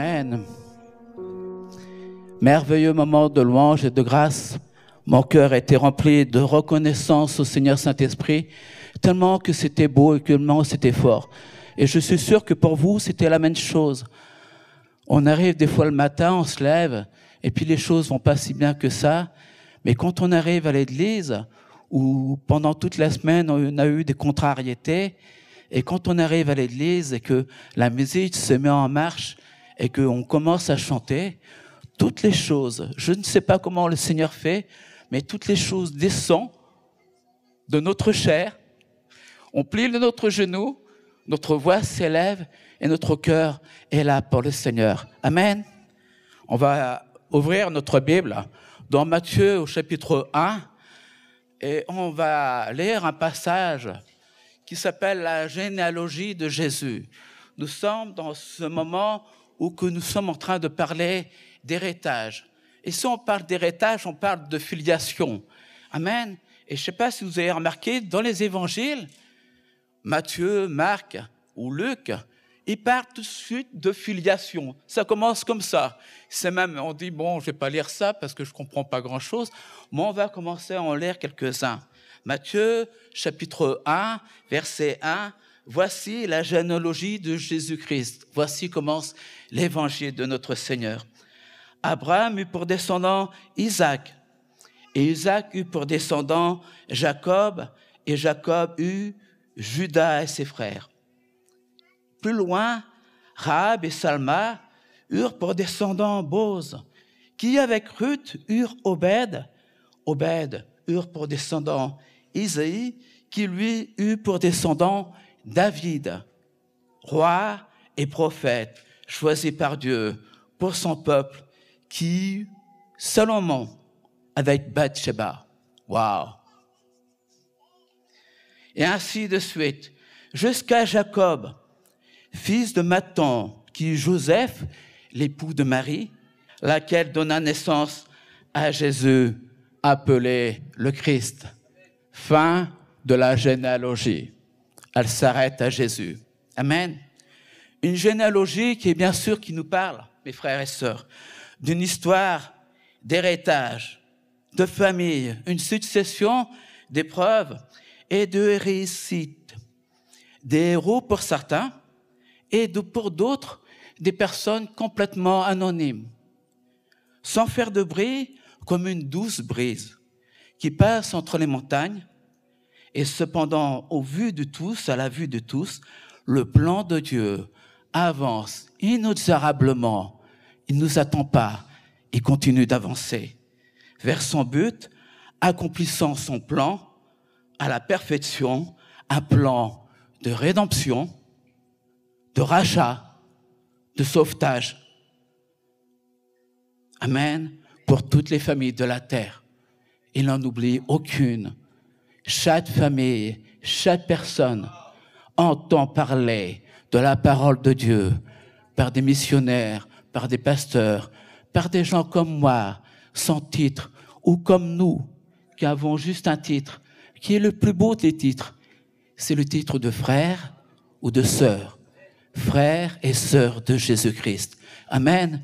Amen. Merveilleux moment de louange et de grâce. Mon cœur était rempli de reconnaissance au Seigneur Saint-Esprit, tellement que c'était beau et tellement c'était fort. Et je suis sûr que pour vous, c'était la même chose. On arrive des fois le matin, on se lève, et puis les choses vont pas si bien que ça. Mais quand on arrive à l'église, où pendant toute la semaine, on a eu des contrariétés, et quand on arrive à l'église et que la musique se met en marche et qu'on commence à chanter, toutes les choses, je ne sais pas comment le Seigneur fait, mais toutes les choses descendent de notre chair, on plie notre genou, notre voix s'élève et notre cœur est là pour le Seigneur. Amen. On va ouvrir notre Bible dans Matthieu au chapitre 1 et on va lire un passage qui s'appelle la généalogie de Jésus. Nous sommes dans ce moment où que nous sommes en train de parler d'héritage. Et si on parle d'héritage, on parle de filiation. Amen. Et je ne sais pas si vous avez remarqué, dans les évangiles, Matthieu, Marc ou Luc, ils parlent tout de suite de filiation. Ça commence comme ça. C'est même, on dit, bon, je vais pas lire ça parce que je comprends pas grand chose, mais on va commencer à en lire quelques-uns. Matthieu, chapitre 1, verset 1. Voici la généalogie de Jésus-Christ. Voici commence l'évangile de notre Seigneur. Abraham eut pour descendant Isaac, et Isaac eut pour descendant Jacob, et Jacob eut Judas et ses frères. Plus loin, Rahab et Salma eurent pour descendant Boz, qui avec Ruth eurent Obed, Obed eurent pour descendant Isaïe, qui lui eut pour descendant David, roi et prophète, choisi par Dieu pour son peuple, qui Salomon avec Bathsheba. Wow! Et ainsi de suite, jusqu'à Jacob, fils de Maton, qui Joseph, l'époux de Marie, laquelle donna naissance à Jésus, appelé le Christ. Fin de la généalogie. Elle s'arrête à Jésus. Amen. Une généalogie qui est bien sûr qui nous parle, mes frères et sœurs, d'une histoire d'héritage, de famille, une succession d'épreuves et de réussites. Des héros pour certains et pour d'autres, des personnes complètement anonymes, sans faire de bruit comme une douce brise qui passe entre les montagnes et cependant, au vu de tous, à la vue de tous, le plan de Dieu avance inexorablement. Il ne nous attend pas. Il continue d'avancer vers son but, accomplissant son plan à la perfection, un plan de rédemption, de rachat, de sauvetage. Amen. Pour toutes les familles de la terre. Il n'en oublie aucune chaque famille, chaque personne entend parler de la parole de Dieu par des missionnaires, par des pasteurs, par des gens comme moi, sans titre, ou comme nous, qui avons juste un titre, qui est le plus beau des titres. C'est le titre de frère ou de sœur. Frère et sœur de Jésus-Christ. Amen.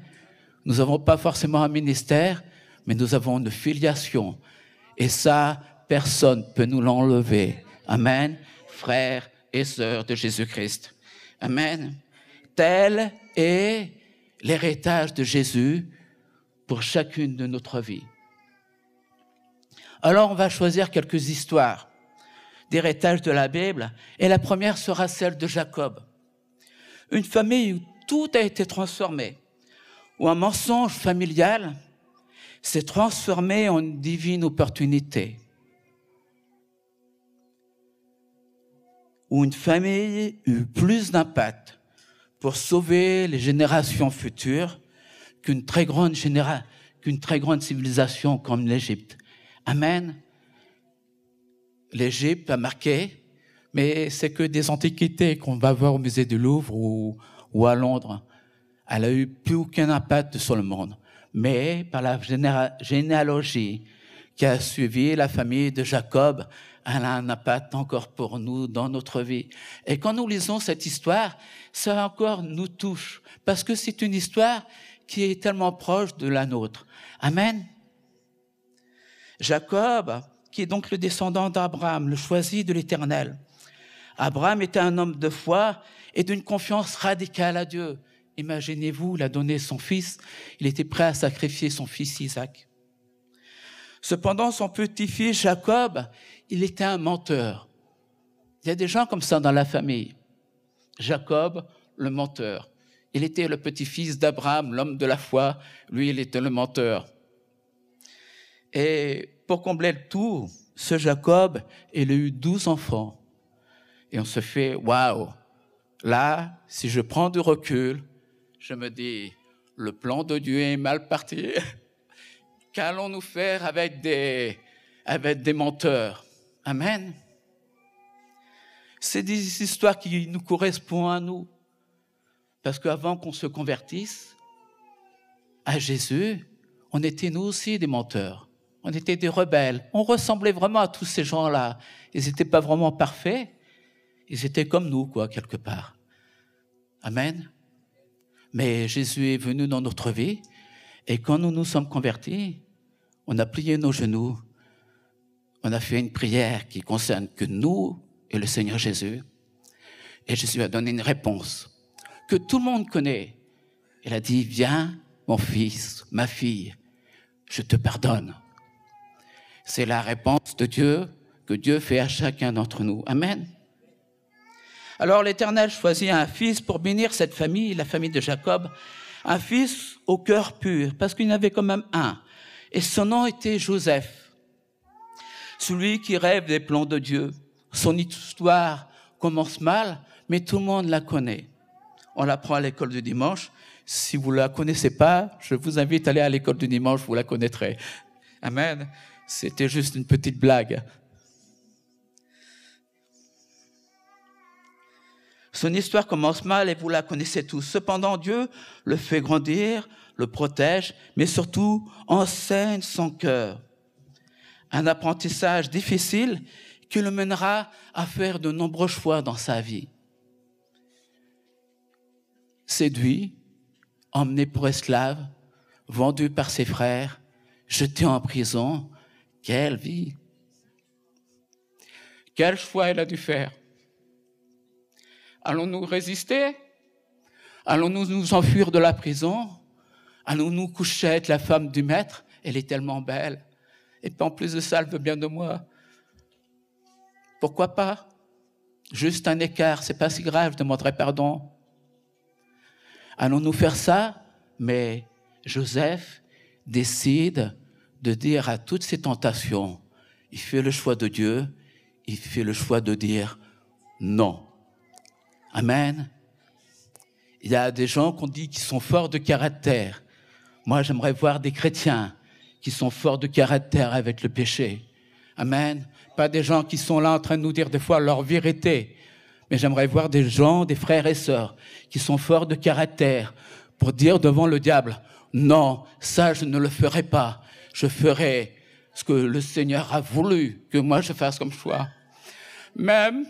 Nous n'avons pas forcément un ministère, mais nous avons une filiation. Et ça, personne ne peut nous l'enlever. Amen. Frères et sœurs de Jésus-Christ. Amen. Tel est l'héritage de Jésus pour chacune de notre vie. Alors on va choisir quelques histoires d'héritage de la Bible et la première sera celle de Jacob. Une famille où tout a été transformé, où un mensonge familial s'est transformé en une divine opportunité. Où une famille eut plus d'impact pour sauver les générations futures qu'une très grande civilisation comme l'Égypte. Amen. L'Égypte a marqué, mais c'est que des antiquités qu'on va voir au musée du Louvre ou, ou à Londres. Elle a eu plus aucun impact sur le monde. Mais par la généalogie qui a suivi la famille de Jacob, elle a un impact encore pour nous dans notre vie. Et quand nous lisons cette histoire, ça encore nous touche, parce que c'est une histoire qui est tellement proche de la nôtre. Amen. Jacob, qui est donc le descendant d'Abraham, le choisi de l'Éternel. Abraham était un homme de foi et d'une confiance radicale à Dieu. Imaginez-vous, il a donné son fils, il était prêt à sacrifier son fils Isaac. Cependant, son petit-fils Jacob, il était un menteur. Il y a des gens comme ça dans la famille. Jacob, le menteur. Il était le petit-fils d'Abraham, l'homme de la foi. Lui, il était le menteur. Et pour combler le tout, ce Jacob, il a eu douze enfants. Et on se fait, waouh, là, si je prends du recul, je me dis, le plan de Dieu est mal parti. Qu'allons-nous faire avec des, avec des menteurs? Amen. C'est des histoires qui nous correspondent à nous. Parce qu'avant qu'on se convertisse à Jésus, on était nous aussi des menteurs. On était des rebelles. On ressemblait vraiment à tous ces gens-là. Ils n'étaient pas vraiment parfaits. Ils étaient comme nous, quoi, quelque part. Amen. Mais Jésus est venu dans notre vie. Et quand nous nous sommes convertis, on a plié nos genoux. On a fait une prière qui concerne que nous et le Seigneur Jésus. Et Jésus a donné une réponse que tout le monde connaît. Il a dit, viens, mon fils, ma fille, je te pardonne. C'est la réponse de Dieu que Dieu fait à chacun d'entre nous. Amen. Alors l'Éternel choisit un fils pour bénir cette famille, la famille de Jacob, un fils au cœur pur, parce qu'il y en avait quand même un. Et son nom était Joseph, celui qui rêve des plans de Dieu. Son histoire commence mal, mais tout le monde la connaît. On l'apprend à l'école du dimanche. Si vous ne la connaissez pas, je vous invite à aller à l'école du dimanche, vous la connaîtrez. Amen. C'était juste une petite blague. Son histoire commence mal et vous la connaissez tous. Cependant, Dieu le fait grandir, le protège, mais surtout enseigne son cœur. Un apprentissage difficile qui le mènera à faire de nombreux choix dans sa vie. Séduit, emmené pour esclave, vendu par ses frères, jeté en prison. Quelle vie! Quel choix il a dû faire? Allons-nous résister? Allons-nous nous enfuir de la prison? Allons-nous coucher avec la femme du maître? Elle est tellement belle. Et puis en plus de ça, elle veut bien de moi. Pourquoi pas? Juste un écart, c'est pas si grave, je demanderai pardon. Allons-nous faire ça? Mais Joseph décide de dire à toutes ces tentations, il fait le choix de Dieu, il fait le choix de dire non. Amen. Il y a des gens qu'on dit qui sont forts de caractère. Moi, j'aimerais voir des chrétiens qui sont forts de caractère avec le péché. Amen. Pas des gens qui sont là en train de nous dire des fois leur vérité, mais j'aimerais voir des gens, des frères et sœurs, qui sont forts de caractère pour dire devant le diable, non, ça je ne le ferai pas. Je ferai ce que le Seigneur a voulu que moi je fasse comme choix. Même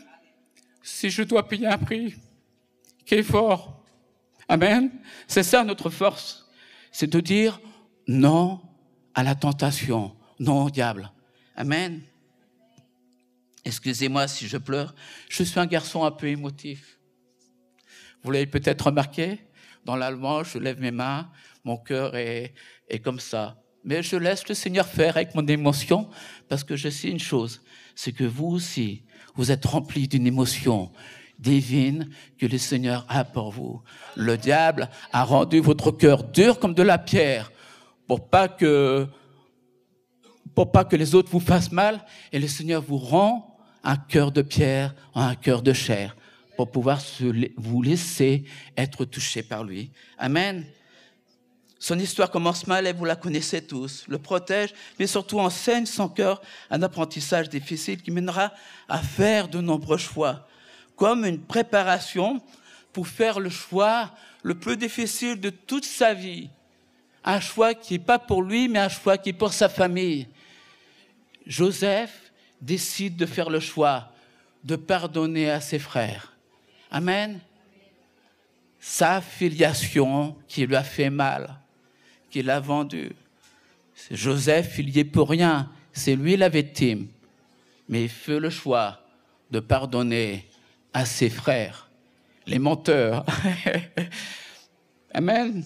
si je dois payer un prix qui est fort. Amen. C'est ça notre force. C'est de dire non à la tentation, non au diable. Amen. Excusez-moi si je pleure. Je suis un garçon un peu émotif. Vous l'avez peut-être remarqué. Dans l'allemand, je lève mes mains. Mon cœur est, est comme ça. Mais je laisse le Seigneur faire avec mon émotion parce que je sais une chose. C'est que vous aussi, vous êtes remplis d'une émotion divine que le Seigneur a pour vous. Le diable a rendu votre cœur dur comme de la pierre pour pas que pour pas que les autres vous fassent mal et le Seigneur vous rend un cœur de pierre un cœur de chair pour pouvoir vous laisser être touché par lui. Amen. Son histoire commence mal et vous la connaissez tous. Le protège, mais surtout enseigne son cœur un apprentissage difficile qui mènera à faire de nombreux choix, comme une préparation pour faire le choix le plus difficile de toute sa vie. Un choix qui n'est pas pour lui, mais un choix qui est pour sa famille. Joseph décide de faire le choix de pardonner à ses frères. Amen. Sa filiation qui lui a fait mal, qui l'a vendu. Joseph, il y est pour rien. C'est lui la victime. Mais il fait le choix de pardonner à ses frères, les menteurs. Amen.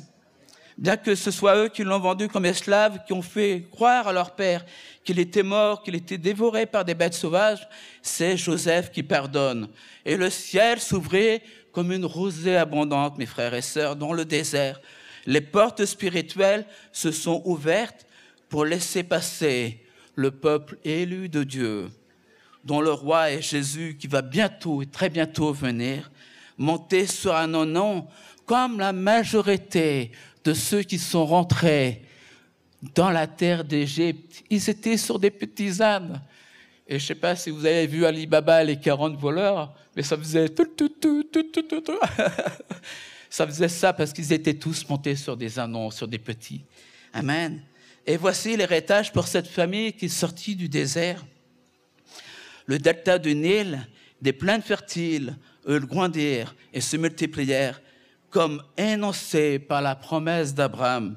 Bien que ce soit eux qui l'ont vendu comme esclave, qui ont fait croire à leur père qu'il était mort, qu'il était dévoré par des bêtes sauvages, c'est Joseph qui pardonne. Et le ciel s'ouvrait comme une rosée abondante, mes frères et sœurs, dans le désert. Les portes spirituelles se sont ouvertes pour laisser passer le peuple élu de Dieu, dont le roi est Jésus, qui va bientôt et très bientôt venir, monter sur un nom comme la majorité de ceux qui sont rentrés dans la terre d'Égypte. Ils étaient sur des petits ânes. Et je ne sais pas si vous avez vu Ali Baba les 40 voleurs, mais ça faisait tout, tout, tout, tout, tout, tout. ça faisait ça parce qu'ils étaient tous montés sur des ânes, sur des petits. Amen. Et voici l'héritage pour cette famille qui est sortie du désert. Le delta du Nil, des plaines fertiles, eux grandirent et se multiplièrent comme énoncé par la promesse d'Abraham.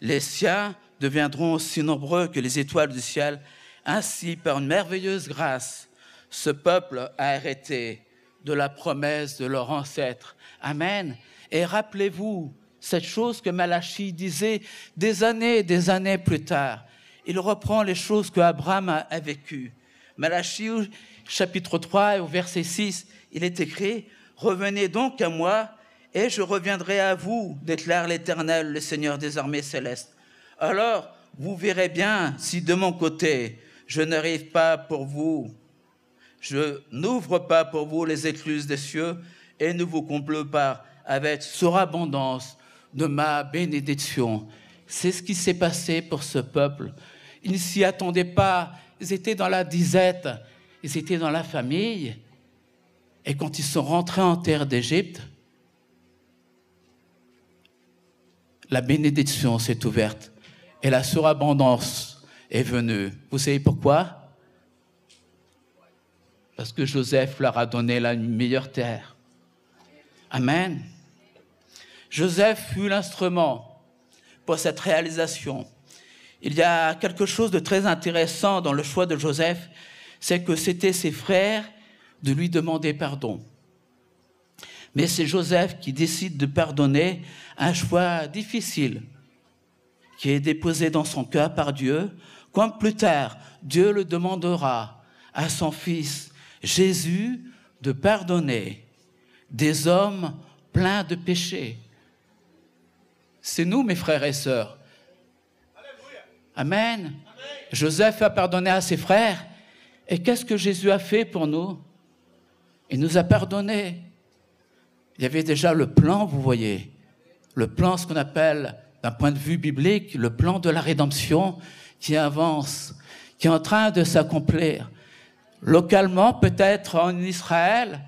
Les siens deviendront aussi nombreux que les étoiles du ciel. Ainsi, par une merveilleuse grâce, ce peuple a hérité de la promesse de leur ancêtre. Amen. Et rappelez-vous cette chose que Malachie disait des années et des années plus tard. Il reprend les choses que Abraham a, vécues. Malachie, chapitre 3, au verset 6, il est écrit, Revenez donc à moi, et je reviendrai à vous, déclare l'Éternel, le Seigneur des armées célestes. Alors, vous verrez bien si de mon côté, je n'arrive pas pour vous, je n'ouvre pas pour vous les écluses des cieux et ne vous comble pas avec surabondance de ma bénédiction. C'est ce qui s'est passé pour ce peuple. Ils ne s'y attendaient pas. Ils étaient dans la disette, ils étaient dans la famille. Et quand ils sont rentrés en terre d'Égypte, la bénédiction s'est ouverte et la surabondance est venue. Vous savez pourquoi? Parce que Joseph leur a donné la meilleure terre. Amen. Joseph fut l'instrument pour cette réalisation. Il y a quelque chose de très intéressant dans le choix de Joseph, c'est que c'était ses frères de lui demander pardon. Mais c'est Joseph qui décide de pardonner un choix difficile qui est déposé dans son cœur par Dieu, comme plus tard Dieu le demandera à son Fils Jésus de pardonner des hommes pleins de péchés. C'est nous, mes frères et sœurs. Amen. Joseph a pardonné à ses frères. Et qu'est-ce que Jésus a fait pour nous? Il nous a pardonné. Il y avait déjà le plan, vous voyez le plan, ce qu'on appelle, d'un point de vue biblique, le plan de la rédemption qui avance, qui est en train de s'accomplir. Localement, peut-être en Israël,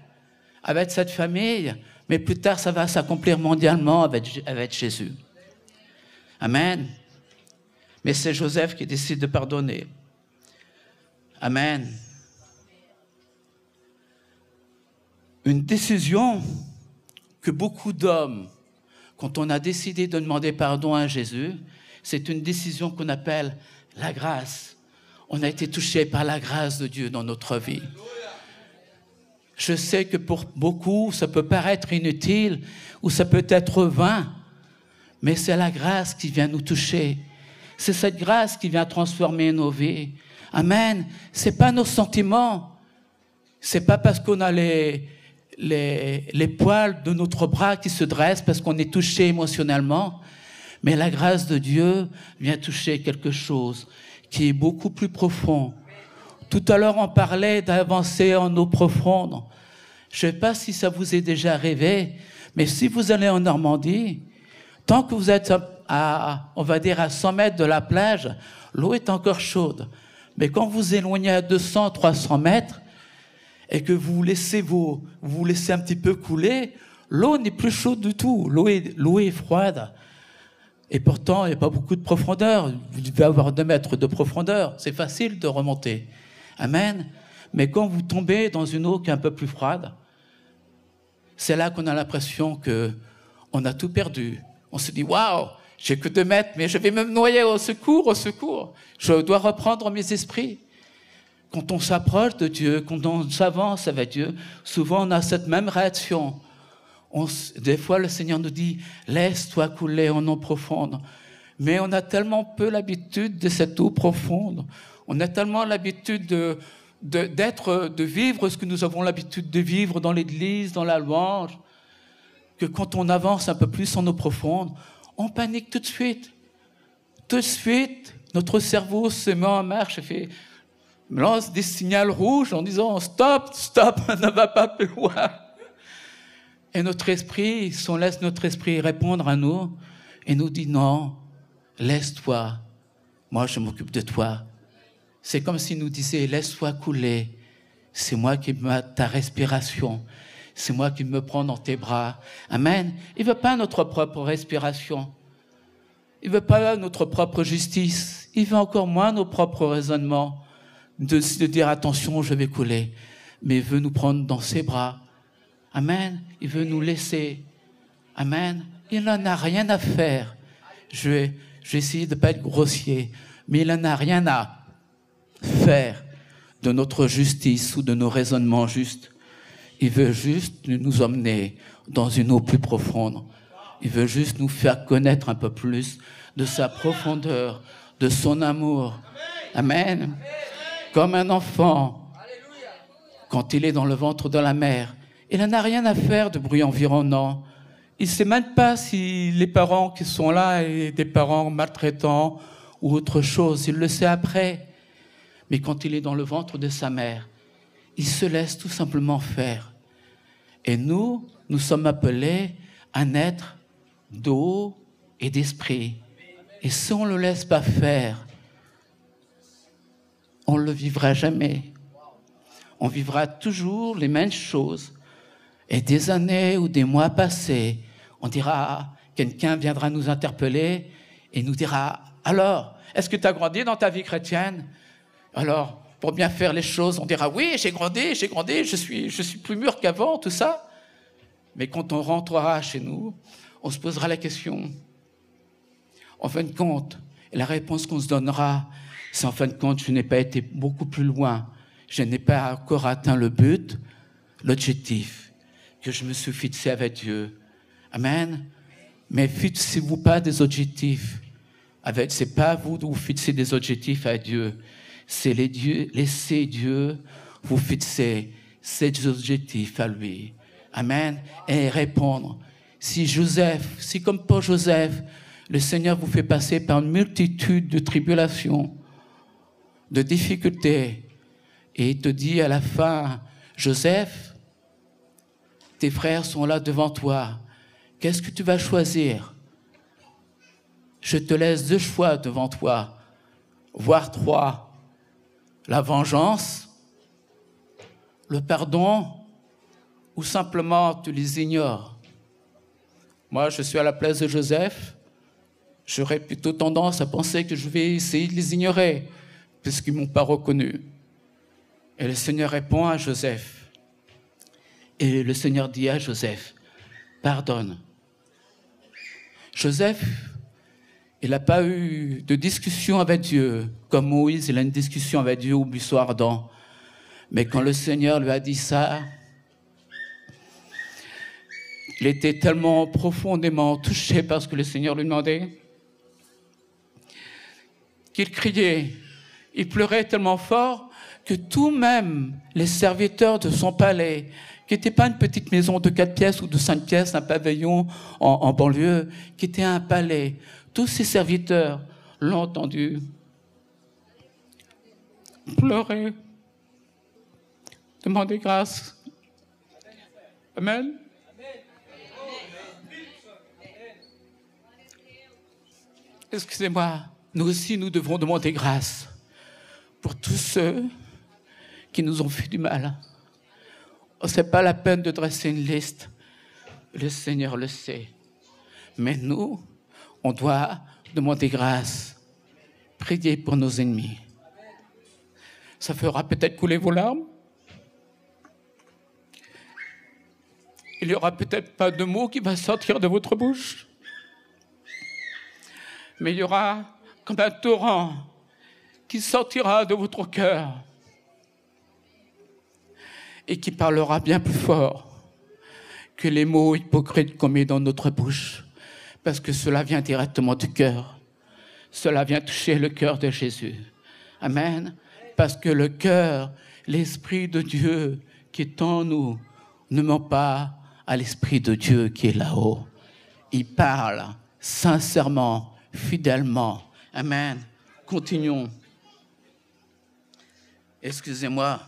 avec cette famille, mais plus tard, ça va s'accomplir mondialement avec, Jésus. Amen. Mais c'est Joseph qui décide de pardonner. Amen. Une décision que beaucoup d'hommes quand on a décidé de demander pardon à Jésus, c'est une décision qu'on appelle la grâce. On a été touché par la grâce de Dieu dans notre vie. Je sais que pour beaucoup, ça peut paraître inutile ou ça peut être vain, mais c'est la grâce qui vient nous toucher. C'est cette grâce qui vient transformer nos vies. Amen. C'est pas nos sentiments. C'est pas parce qu'on a les, les, poils de notre bras qui se dressent parce qu'on est touché émotionnellement, mais la grâce de Dieu vient toucher quelque chose qui est beaucoup plus profond. Tout à l'heure, on parlait d'avancer en eau profonde. Je ne sais pas si ça vous est déjà arrivé, mais si vous allez en Normandie, tant que vous êtes à, on va dire, à 100 mètres de la plage, l'eau est encore chaude. Mais quand vous éloignez à 200, 300 mètres, et que vous laissez vous, vous laissez un petit peu couler, l'eau n'est plus chaude du tout. L'eau est, l'eau est froide. Et pourtant, il n'y a pas beaucoup de profondeur. Vous devez avoir deux mètres de profondeur. C'est facile de remonter. Amen. Mais quand vous tombez dans une eau qui est un peu plus froide, c'est là qu'on a l'impression que on a tout perdu. On se dit, waouh, j'ai que deux mètres, mais je vais me noyer au secours, au secours. Je dois reprendre mes esprits. Quand on s'approche de Dieu, quand on s'avance avec Dieu, souvent on a cette même réaction. des fois, le Seigneur nous dit, laisse-toi couler en eau profonde. Mais on a tellement peu l'habitude de cette eau profonde. On a tellement l'habitude de, d'être, de, vivre ce que nous avons l'habitude de vivre dans l'église, dans la louange, que quand on avance un peu plus en eau profonde, on panique tout de suite. Tout de suite, notre cerveau se met en marche et fait, lance des signaux rouges en disant stop, stop, ne va pas plus loin. Et notre esprit, si on laisse notre esprit répondre à nous et nous dit non, laisse-toi, moi je m'occupe de toi. C'est comme s'il nous disait laisse-toi couler, c'est moi qui me ta respiration, c'est moi qui me prends dans tes bras. Amen. Il veut pas notre propre respiration. Il veut pas notre propre justice. Il veut encore moins nos propres raisonnements de, dire attention, je vais couler. Mais il veut nous prendre dans ses bras. Amen. Il veut nous laisser. Amen. Il n'en a rien à faire. Je vais, essayer de ne pas être grossier, mais il n'en a rien à faire de notre justice ou de nos raisonnements justes. Il veut juste nous emmener dans une eau plus profonde. Il veut juste nous faire connaître un peu plus de sa profondeur, de son amour. Amen comme un enfant quand il est dans le ventre de la mère. Il n'en a rien à faire de bruit environnant. Il ne sait même pas si les parents qui sont là sont des parents maltraitants ou autre chose. Il le sait après. Mais quand il est dans le ventre de sa mère, il se laisse tout simplement faire. Et nous, nous sommes appelés à naître d'eau et d'esprit. Et si on ne le laisse pas faire, on ne le vivra jamais. On vivra toujours les mêmes choses. Et des années ou des mois passés, on dira, quelqu'un viendra nous interpeller et nous dira, alors, est-ce que tu as grandi dans ta vie chrétienne? Alors, pour bien faire les choses, on dira, oui, j'ai grandi, j'ai grandi, je suis, je suis plus mûr qu'avant, tout ça. Mais quand on rentrera chez nous, on se posera la question. En fin de compte, la réponse qu'on se donnera, c'est en fin de compte, je n'ai pas été beaucoup plus loin. Je n'ai pas encore atteint le but, l'objectif que je me suis fixé avec Dieu. Amen. Mais fixez-vous pas des objectifs. Avec, c'est pas vous de vous fixer des objectifs à Dieu. C'est les dieux, laissez Dieu vous fixer ces objectifs à lui. Amen. Et répondre. Si Joseph, si comme pour Joseph, le Seigneur vous fait passer par une multitude de tribulations, de difficultés et il te dit à la fin, Joseph, tes frères sont là devant toi. Qu'est-ce que tu vas choisir? Je te laisse deux choix devant toi, voire trois. La vengeance, le pardon, ou simplement tu les ignores. Moi, je suis à la place de Joseph. J'aurais plutôt tendance à penser que je vais essayer de les ignorer puisqu'ils ne m'ont pas reconnu. Et le Seigneur répond à Joseph. Et le Seigneur dit à Joseph, pardonne. Joseph, il n'a pas eu de discussion avec Dieu, comme Moïse, il a une discussion avec Dieu au buisson ardent. Mais quand le Seigneur lui a dit ça, il était tellement profondément touché par ce que le Seigneur lui demandait qu'il criait il pleurait tellement fort que tout même les serviteurs de son palais, qui n'était pas une petite maison de quatre pièces ou de cinq pièces, un pavillon en, banlieue, qui était un palais, tous ses serviteurs l'ont entendu pleurer, demander grâce. Amen. Excusez-moi, nous aussi nous devons demander grâce pour tous ceux qui nous ont fait du mal. Ce n'est pas la peine de dresser une liste. Le Seigneur le sait. Mais nous, on doit demander grâce, prier pour nos ennemis. Ça fera peut-être couler vos larmes. Il n'y aura peut-être pas de mots qui va sortir de votre bouche, mais il y aura comme un torrent qui sortira de votre cœur et qui parlera bien plus fort que les mots hypocrites qu'on met dans notre bouche, parce que cela vient directement du cœur. Cela vient toucher le cœur de Jésus. Amen. Parce que le cœur, l'Esprit de Dieu qui est en nous, ne ment pas à l'Esprit de Dieu qui est là-haut. Il parle sincèrement, fidèlement. Amen. Continuons. Excusez-moi.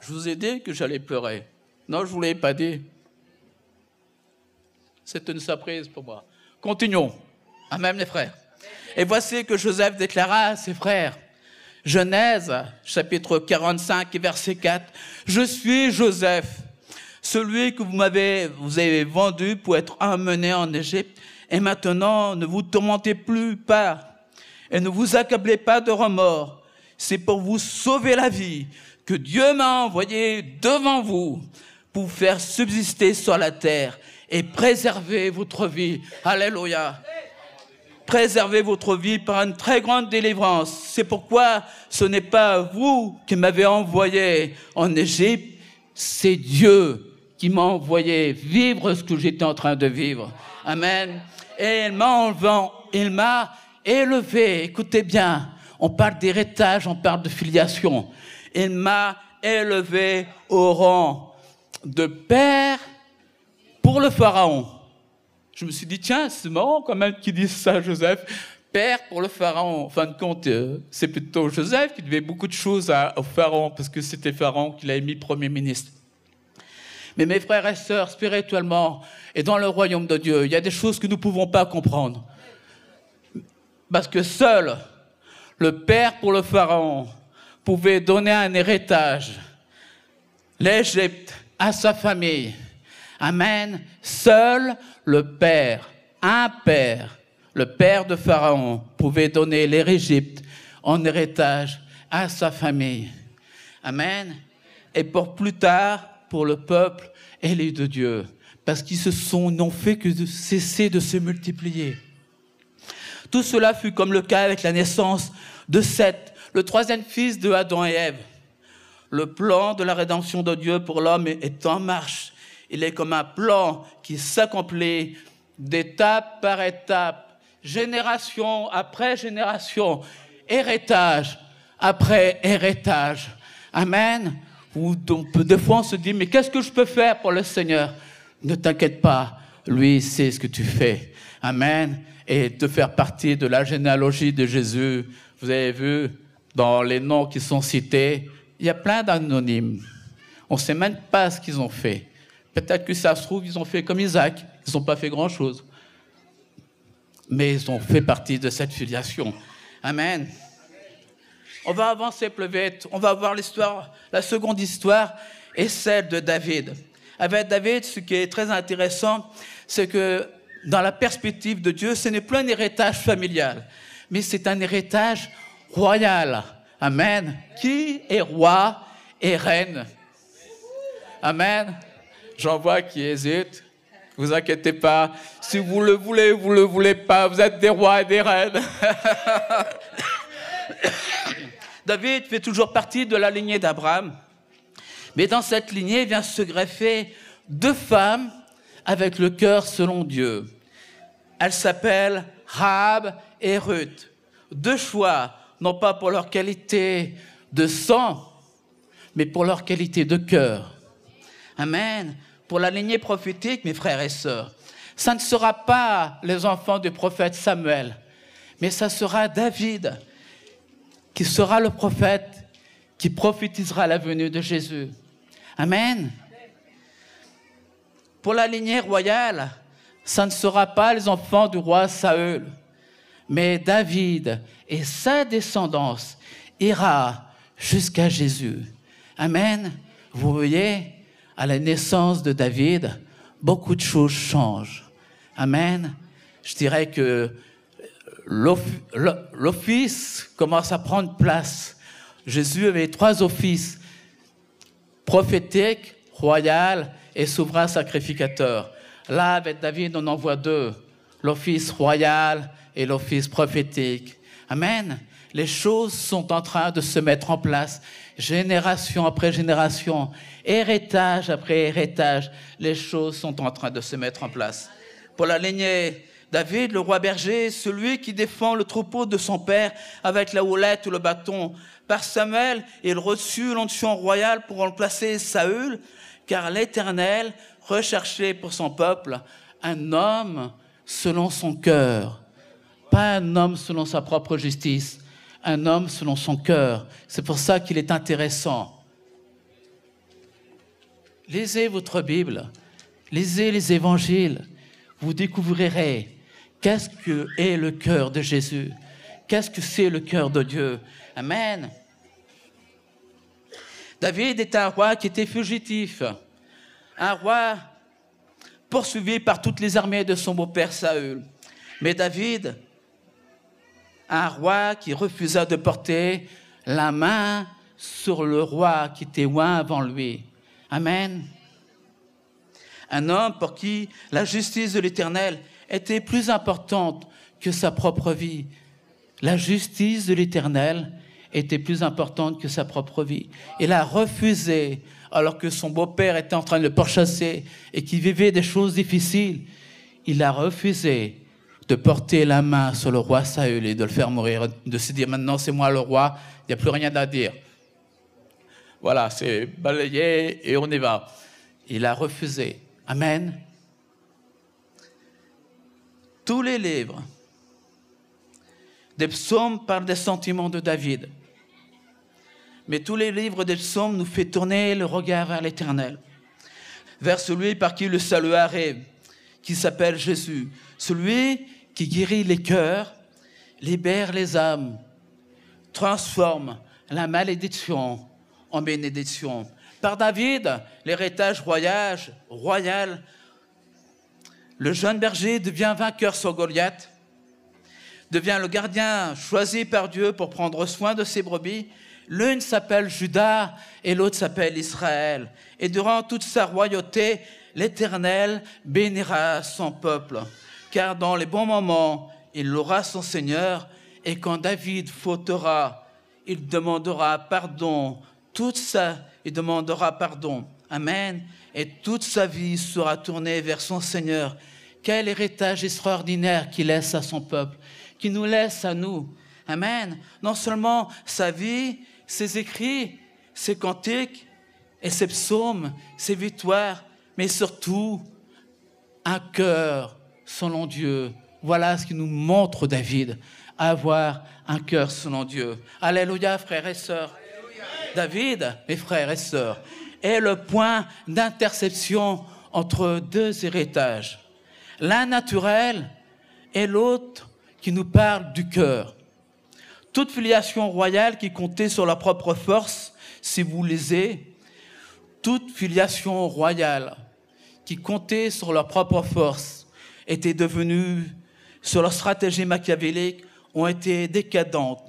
Je vous ai dit que j'allais pleurer. Non, je ne vous l'ai pas dit. C'est une surprise pour moi. Continuons. Amen, les frères. Et voici que Joseph déclara à ses frères. Genèse, chapitre 45, verset 4. Je suis Joseph, celui que vous m'avez, vous avez vendu pour être emmené en Égypte. Et maintenant, ne vous tourmentez plus pas et ne vous accablez pas de remords. C'est pour vous sauver la vie que Dieu m'a envoyé devant vous pour faire subsister sur la terre et préserver votre vie. Alléluia. Préserver votre vie par une très grande délivrance. C'est pourquoi ce n'est pas vous qui m'avez envoyé en Égypte, c'est Dieu qui m'a envoyé vivre ce que j'étais en train de vivre. Amen. Et il m'a élevé. Écoutez bien, on parle d'héritage, on parle de filiation. Il m'a élevé au rang de père pour le pharaon. Je me suis dit, tiens, c'est marrant quand même qu'ils disent ça, Joseph. Père pour le pharaon. En fin de compte, euh, c'est plutôt Joseph qui devait beaucoup de choses au pharaon, parce que c'était pharaon qui l'a mis premier ministre. Mais mes frères et sœurs, spirituellement, et dans le royaume de Dieu, il y a des choses que nous ne pouvons pas comprendre. Parce que seul le Père pour le Pharaon pouvait donner un héritage, l'Égypte, à sa famille. Amen. Seul le Père, un Père, le Père de Pharaon, pouvait donner l'Égypte en héritage à sa famille. Amen. Et pour plus tard, pour le peuple élu de Dieu, parce qu'ils se sont, n'ont fait que de cesser de se multiplier. Tout cela fut comme le cas avec la naissance de Seth, le troisième fils de Adam et Ève. Le plan de la rédemption de Dieu pour l'homme est en marche. Il est comme un plan qui s'accomplit d'étape par étape, génération après génération, héritage après héritage. Amen. Ou des fois on se dit, mais qu'est-ce que je peux faire pour le Seigneur? Ne t'inquiète pas, lui sait ce que tu fais. Amen. Et de faire partie de la généalogie de Jésus. Vous avez vu, dans les noms qui sont cités, il y a plein d'anonymes. On ne sait même pas ce qu'ils ont fait. Peut-être que ça se trouve, ils ont fait comme Isaac. Ils n'ont pas fait grand-chose. Mais ils ont fait partie de cette filiation. Amen. On va avancer plus vite. On va voir l'histoire. La seconde histoire est celle de David. Avec David, ce qui est très intéressant, c'est que dans la perspective de Dieu, ce n'est plus un héritage familial, mais c'est un héritage royal. Amen. Qui est roi et reine? Amen. J'en vois qui hésitent. Vous inquiétez pas. Si vous le voulez, vous le voulez pas. Vous êtes des rois et des reines. David fait toujours partie de la lignée d'Abraham. Mais dans cette lignée vient se greffer deux femmes avec le cœur selon Dieu. Elles s'appellent Rahab et Ruth. Deux choix, non pas pour leur qualité de sang, mais pour leur qualité de cœur. Amen. Pour la lignée prophétique, mes frères et sœurs, ça ne sera pas les enfants du prophète Samuel, mais ça sera David qui sera le prophète qui prophétisera la venue de Jésus. Amen. Pour la lignée royale, ça ne sera pas les enfants du roi Saül, mais David et sa descendance ira jusqu'à Jésus. Amen. Vous voyez, à la naissance de David, beaucoup de choses changent. Amen. je dirais que l'office commence à prendre place. Jésus avait trois offices, prophétique, royal et souverain sacrificateur. Là, avec David, on en voit deux, l'office royal et l'office prophétique. Amen. Les choses sont en train de se mettre en place, génération après génération, héritage après héritage, les choses sont en train de se mettre en place. Pour la lignée David, le roi berger, celui qui défend le troupeau de son père avec la houlette ou le bâton. Par Samuel, il reçut l'onction royale pour remplacer Saül, car l'Éternel recherchait pour son peuple un homme selon son cœur, pas un homme selon sa propre justice, un homme selon son cœur. C'est pour ça qu'il est intéressant. Lisez votre Bible, lisez les évangiles, vous découvrirez Qu'est-ce que est le cœur de Jésus Qu'est-ce que c'est le cœur de Dieu Amen. David est un roi qui était fugitif, un roi poursuivi par toutes les armées de son beau-père Saül. Mais David, un roi qui refusa de porter la main sur le roi qui était loin avant lui. Amen. Un homme pour qui la justice de l'Éternel était plus importante que sa propre vie. La justice de l'Éternel était plus importante que sa propre vie. Il a refusé, alors que son beau-père était en train de le pourchasser et qu'il vivait des choses difficiles, il a refusé de porter la main sur le roi Saül et de le faire mourir, de se dire maintenant c'est moi le roi, il n'y a plus rien à dire. Voilà, c'est balayé et on y va. Il a refusé. Amen tous les livres des psaumes parlent des sentiments de David. Mais tous les livres des psaumes nous font tourner le regard vers l'Éternel, vers celui par qui le salut arrive, qui s'appelle Jésus, celui qui guérit les cœurs, libère les âmes, transforme la malédiction en bénédiction. Par David, l'héritage royal, le jeune berger devient vainqueur sur Goliath, devient le gardien choisi par Dieu pour prendre soin de ses brebis. L'une s'appelle Judas et l'autre s'appelle Israël. Et durant toute sa royauté, l'Éternel bénira son peuple, car dans les bons moments, il aura son Seigneur, et quand David fautera, il demandera pardon. Toute ça, il demandera pardon. Amen. Et toute sa vie sera tournée vers son Seigneur quel héritage extraordinaire qu'il laisse à son peuple, qu'il nous laisse à nous. Amen. Non seulement sa vie, ses écrits, ses cantiques et ses psaumes, ses victoires, mais surtout un cœur selon Dieu. Voilà ce qui nous montre David, avoir un cœur selon Dieu. Alléluia, frères et sœurs. David, mes frères et sœurs, est le point d'interception entre deux héritages l'un naturel et l'autre qui nous parle du cœur. Toute filiation royale qui comptait sur la propre force, si vous lisez, toute filiation royale qui comptait sur leur propre force était devenue, sur leur stratégie machiavélique, ont été décadentes.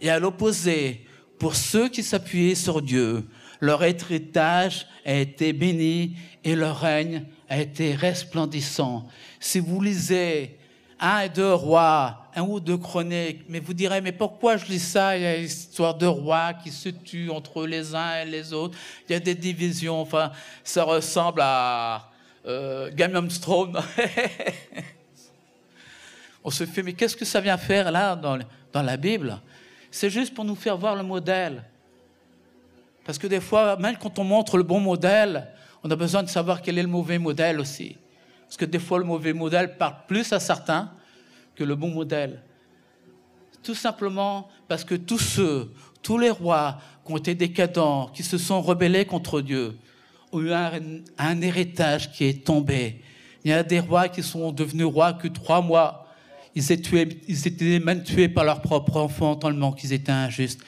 Et à l'opposé, pour ceux qui s'appuyaient sur Dieu, leur héritage a été béni et leur règne a été resplendissant. Si vous lisez un et deux rois, un ou deux chroniques, mais vous direz, mais pourquoi je lis ça? Il y a une histoire de rois qui se tuent entre les uns et les autres. Il y a des divisions. Enfin, ça ressemble à euh. On se fait, mais qu'est-ce que ça vient faire là dans, dans la Bible? C'est juste pour nous faire voir le modèle. Parce que des fois, même quand on montre le bon modèle, on a besoin de savoir quel est le mauvais modèle aussi. Parce que des fois, le mauvais modèle parle plus à certains que le bon modèle. Tout simplement parce que tous ceux, tous les rois qui ont été décadents, qui se sont rebellés contre Dieu, eu un, héritage qui est tombé. Il y a des rois qui sont devenus rois que trois mois. Ils étaient, ils étaient même tués par leurs propres enfants tellement qu'ils étaient injustes.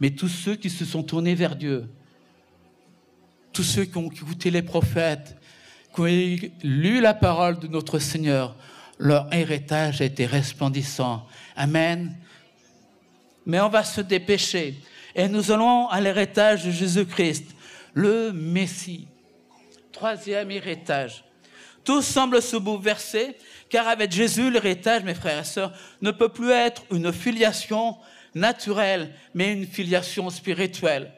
Mais tous ceux qui se sont tournés vers Dieu, tous ceux qui ont écouté les prophètes, qui ont lu la parole de notre Seigneur, leur héritage a été resplendissant. Amen. Mais on va se dépêcher et nous allons à l'héritage de Jésus-Christ, le Messie. Troisième héritage. Tout semble se bouleverser, car avec Jésus, l'héritage, mes frères et sœurs, ne peut plus être une filiation naturelle, mais une filiation spirituelle.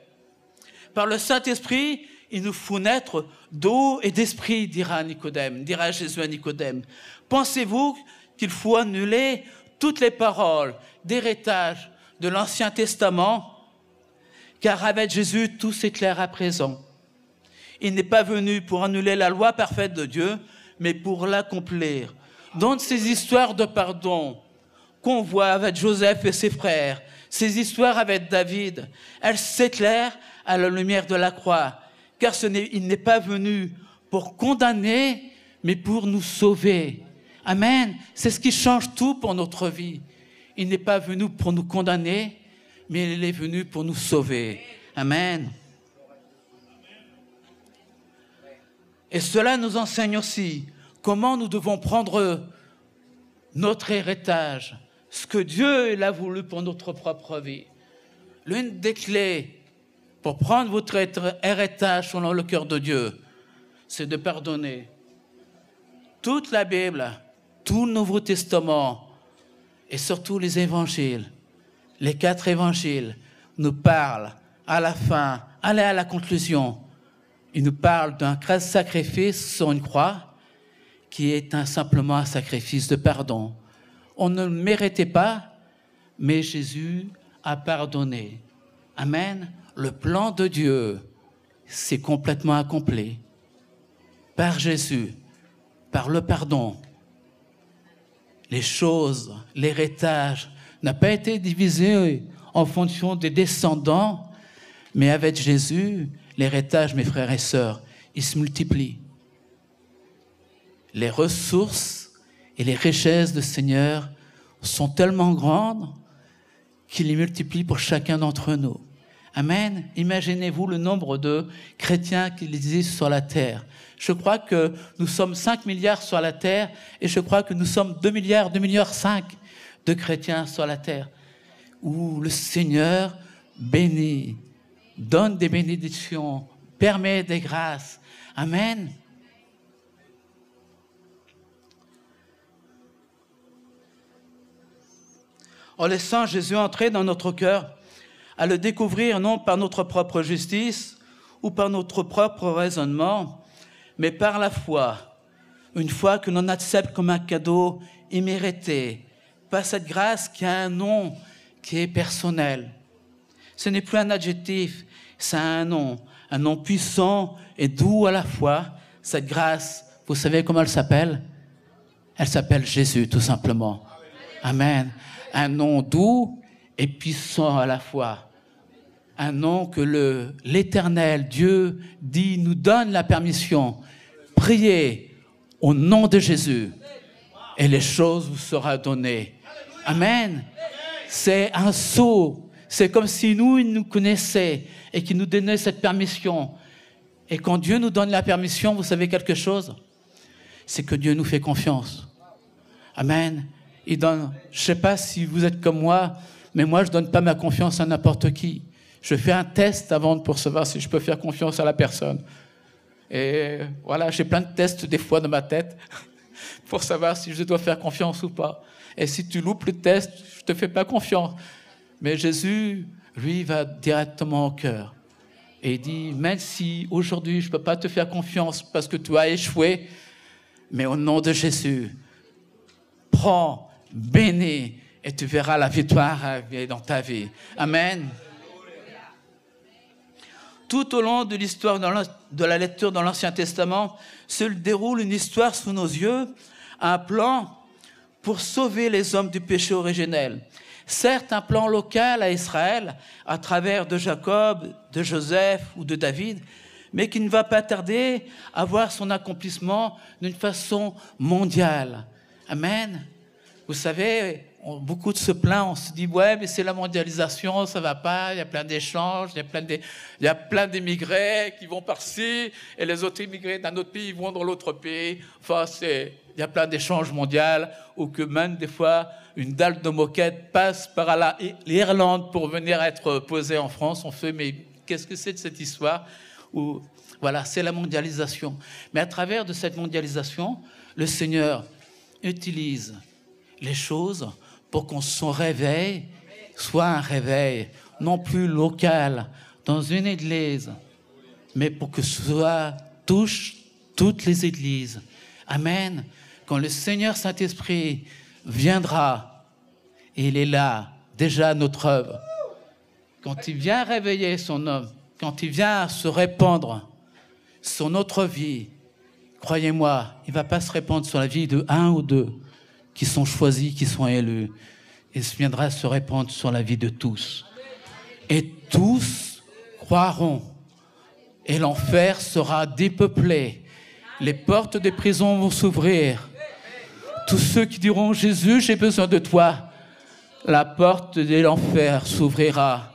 Par le Saint-Esprit, il nous faut naître d'eau et d'esprit, dira Nicodème, dira Jésus à Nicodème. Pensez-vous qu'il faut annuler toutes les paroles d'héritage de l'Ancien Testament? Car avec Jésus, tout s'éclaire à présent. Il n'est pas venu pour annuler la loi parfaite de Dieu, mais pour l'accomplir. Dans ces histoires de pardon qu'on voit avec Joseph et ses frères, ces histoires avec David, elles s'éclairent à la lumière de la croix, car il n'est pas venu pour condamner, mais pour nous sauver. Amen. C'est ce qui change tout pour notre vie. Il n'est pas venu pour nous condamner, mais il est venu pour nous sauver. Amen. Et cela nous enseigne aussi comment nous devons prendre notre héritage, ce que Dieu a voulu pour notre propre vie. L'une des clés pour prendre votre héritage selon le cœur de Dieu, c'est de pardonner. Toute la Bible, tout le Nouveau Testament et surtout les évangiles les quatre évangiles nous parlent à la fin, allez à la conclusion, ils nous parlent d'un sacrifice sur une croix qui est un, simplement un sacrifice de pardon. On ne le méritait pas, mais Jésus a pardonné. Amen. Le plan de Dieu s'est complètement accompli par Jésus, par le pardon. Les choses, l'héritage, n'a pas été divisé en fonction des descendants, mais avec Jésus, l'héritage, mes frères et sœurs, il se multiplie. Les ressources et les richesses du Seigneur sont tellement grandes qu'il les multiplie pour chacun d'entre nous. Amen. Imaginez-vous le nombre de chrétiens qu'il existe sur la terre. Je crois que nous sommes 5 milliards sur la terre et je crois que nous sommes 2 milliards, 2 milliards 5 de chrétiens sur la terre, où le Seigneur bénit, donne des bénédictions, permet des grâces. Amen. En laissant Jésus entrer dans notre cœur, à le découvrir non par notre propre justice ou par notre propre raisonnement, mais par la foi, une foi que l'on accepte comme un cadeau immérité, pas cette grâce qui a un nom qui est personnel. Ce n'est plus un adjectif, c'est un nom, un nom puissant et doux à la fois. Cette grâce, vous savez comment elle s'appelle? Elle s'appelle Jésus, tout simplement. Amen. Un nom doux et puissant à la fois. Un nom que l'éternel Dieu dit, nous donne la permission. Priez au nom de Jésus et les choses vous seront données. Amen. C'est un saut. C'est comme si nous, il nous connaissait et qu'il nous donnait cette permission. Et quand Dieu nous donne la permission, vous savez quelque chose? C'est que Dieu nous fait confiance. Amen. Il donne, je sais pas si vous êtes comme moi, mais moi, je donne pas ma confiance à n'importe qui. Je fais un test avant pour savoir si je peux faire confiance à la personne. Et voilà, j'ai plein de tests des fois dans ma tête pour savoir si je dois faire confiance ou pas. Et si tu loupes le test, je te fais pas confiance. Mais Jésus, lui, va directement au cœur. Et dit, même si aujourd'hui je ne peux pas te faire confiance parce que tu as échoué, mais au nom de Jésus, prends, bénis, et tu verras la victoire dans ta vie. Amen. Tout au long de l'histoire de la lecture dans l'Ancien Testament se déroule une histoire sous nos yeux, un plan pour sauver les hommes du péché originel. Certes, un plan local à Israël, à travers de Jacob, de Joseph ou de David, mais qui ne va pas tarder à voir son accomplissement d'une façon mondiale. Amen. Vous savez, beaucoup de se plaignent, on se dit, ouais, mais c'est la mondialisation, ça va pas, il y a plein d'échanges, il y a plein d'immigrés qui vont par-ci, et les autres immigrés d'un autre pays vont dans l'autre pays. Enfin, c'est, il y a plein d'échanges mondiaux ou que même des fois une dalle de moquette passe par l'Irlande pour venir être posée en France. On fait, mais qu'est-ce que c'est de cette histoire où, Voilà, c'est la mondialisation. Mais à travers de cette mondialisation, le Seigneur utilise les choses pour qu'on son réveil soit un réveil non plus local dans une église, mais pour que soit touche toutes les églises. Amen. Quand le Seigneur Saint-Esprit viendra, il est là, déjà notre œuvre. Quand il vient réveiller son homme, quand il vient se répandre sur notre vie, croyez-moi, il ne va pas se répandre sur la vie de un ou deux qui sont choisis, qui sont élus. Il viendra se répandre sur la vie de tous. Et tous croiront. Et l'enfer sera dépeuplé. Les portes des prisons vont s'ouvrir. Tous ceux qui diront Jésus, j'ai besoin de toi, la porte de l'enfer s'ouvrira.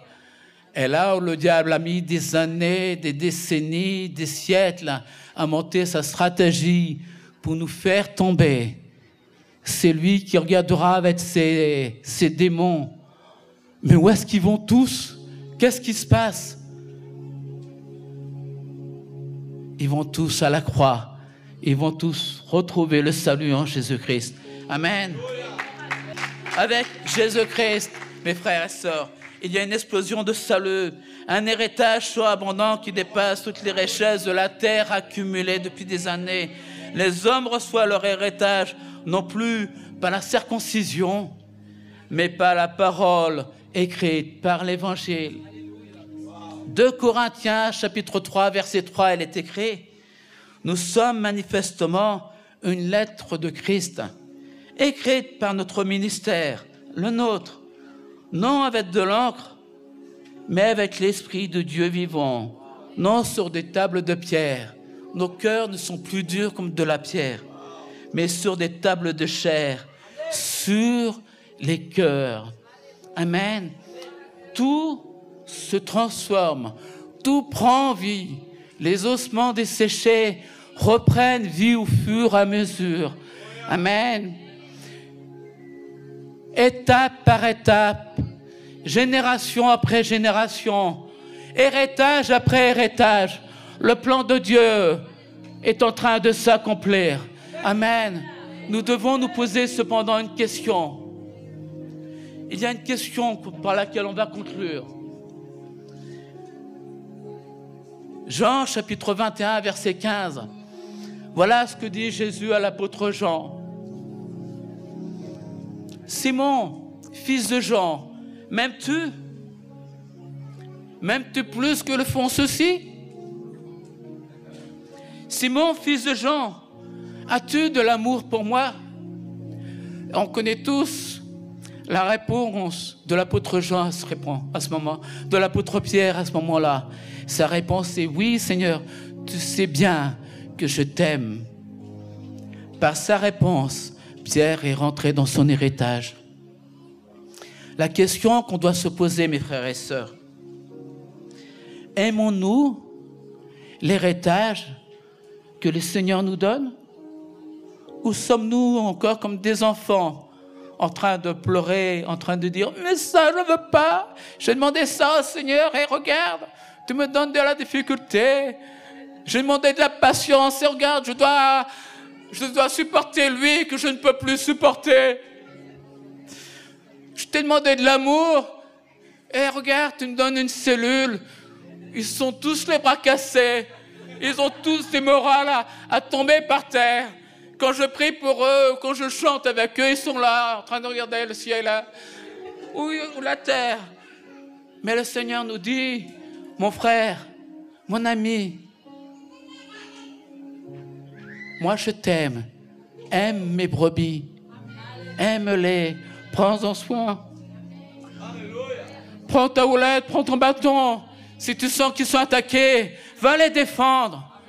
Et là où le diable a mis des années, des décennies, des siècles à monter sa stratégie pour nous faire tomber, c'est lui qui regardera avec ses, ses démons. Mais où est-ce qu'ils vont tous? Qu'est-ce qui se passe? Ils vont tous à la croix ils vont tous retrouver le salut en Jésus-Christ. Amen. Avec Jésus-Christ, mes frères et sœurs, il y a une explosion de salut, un héritage soit abondant qui dépasse toutes les richesses de la terre accumulées depuis des années. Les hommes reçoivent leur héritage non plus par la circoncision, mais par la parole écrite, par l'évangile. 2 Corinthiens chapitre 3 verset 3, elle est écrite. Nous sommes manifestement une lettre de Christ, écrite par notre ministère, le nôtre, non avec de l'encre, mais avec l'Esprit de Dieu vivant, non sur des tables de pierre. Nos cœurs ne sont plus durs comme de la pierre, mais sur des tables de chair, sur les cœurs. Amen. Tout se transforme, tout prend vie les ossements desséchés reprennent vie au fur et à mesure. Amen. Étape par étape, génération après génération, héritage après héritage, le plan de Dieu est en train de s'accomplir. Amen. Nous devons nous poser cependant une question. Il y a une question par laquelle on va conclure. Jean chapitre 21, verset 15. Voilà ce que dit Jésus à l'apôtre Jean. Simon, fils de Jean, m'aimes-tu? M'aimes-tu plus que le font ceux-ci? Simon, fils de Jean, as-tu de l'amour pour moi? On connaît tous la réponse de l'apôtre Jean à ce, à ce moment, de l'apôtre Pierre à ce moment-là. Sa réponse est oui, Seigneur, tu sais bien que je t'aime. Par sa réponse, Pierre est rentré dans son héritage. La question qu'on doit se poser, mes frères et sœurs, aimons-nous l'héritage que le Seigneur nous donne? Ou sommes-nous encore comme des enfants en train de pleurer, en train de dire, mais ça, je ne veux pas, j'ai demandé ça au Seigneur et regarde, tu me donnes de la difficulté. J'ai demandé de la patience et regarde, je dois, je dois supporter lui que je ne peux plus supporter. Je t'ai demandé de l'amour et regarde, tu me donnes une cellule. Ils sont tous les bras cassés. Ils ont tous des morales à, à tomber par terre. Quand je prie pour eux, quand je chante avec eux, ils sont là, en train de regarder le ciel là, ou la terre. Mais le Seigneur nous dit, mon frère, mon ami, moi je t'aime. Aime mes brebis. Aime-les. Prends-en soin. Prends ta houlette, prends ton bâton. Si tu sens qu'ils sont attaqués, va les défendre.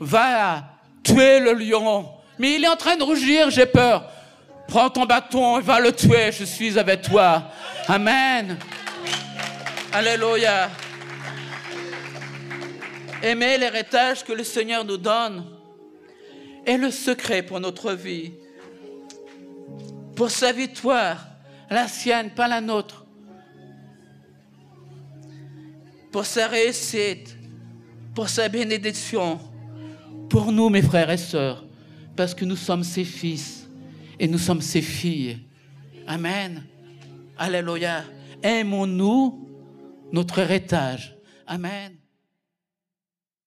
Va tuer le lion. Mais il est en train de rougir, j'ai peur. Prends ton bâton et va le tuer. Je suis avec toi. Amen. Alléluia. Aimer l'héritage que le Seigneur nous donne. est le secret pour notre vie. Pour sa victoire, la sienne, pas la nôtre. Pour sa réussite, pour sa bénédiction. Pour nous, mes frères et sœurs, parce que nous sommes ses fils et nous sommes ses filles. Amen. Alléluia. Aimons-nous notre héritage. Amen.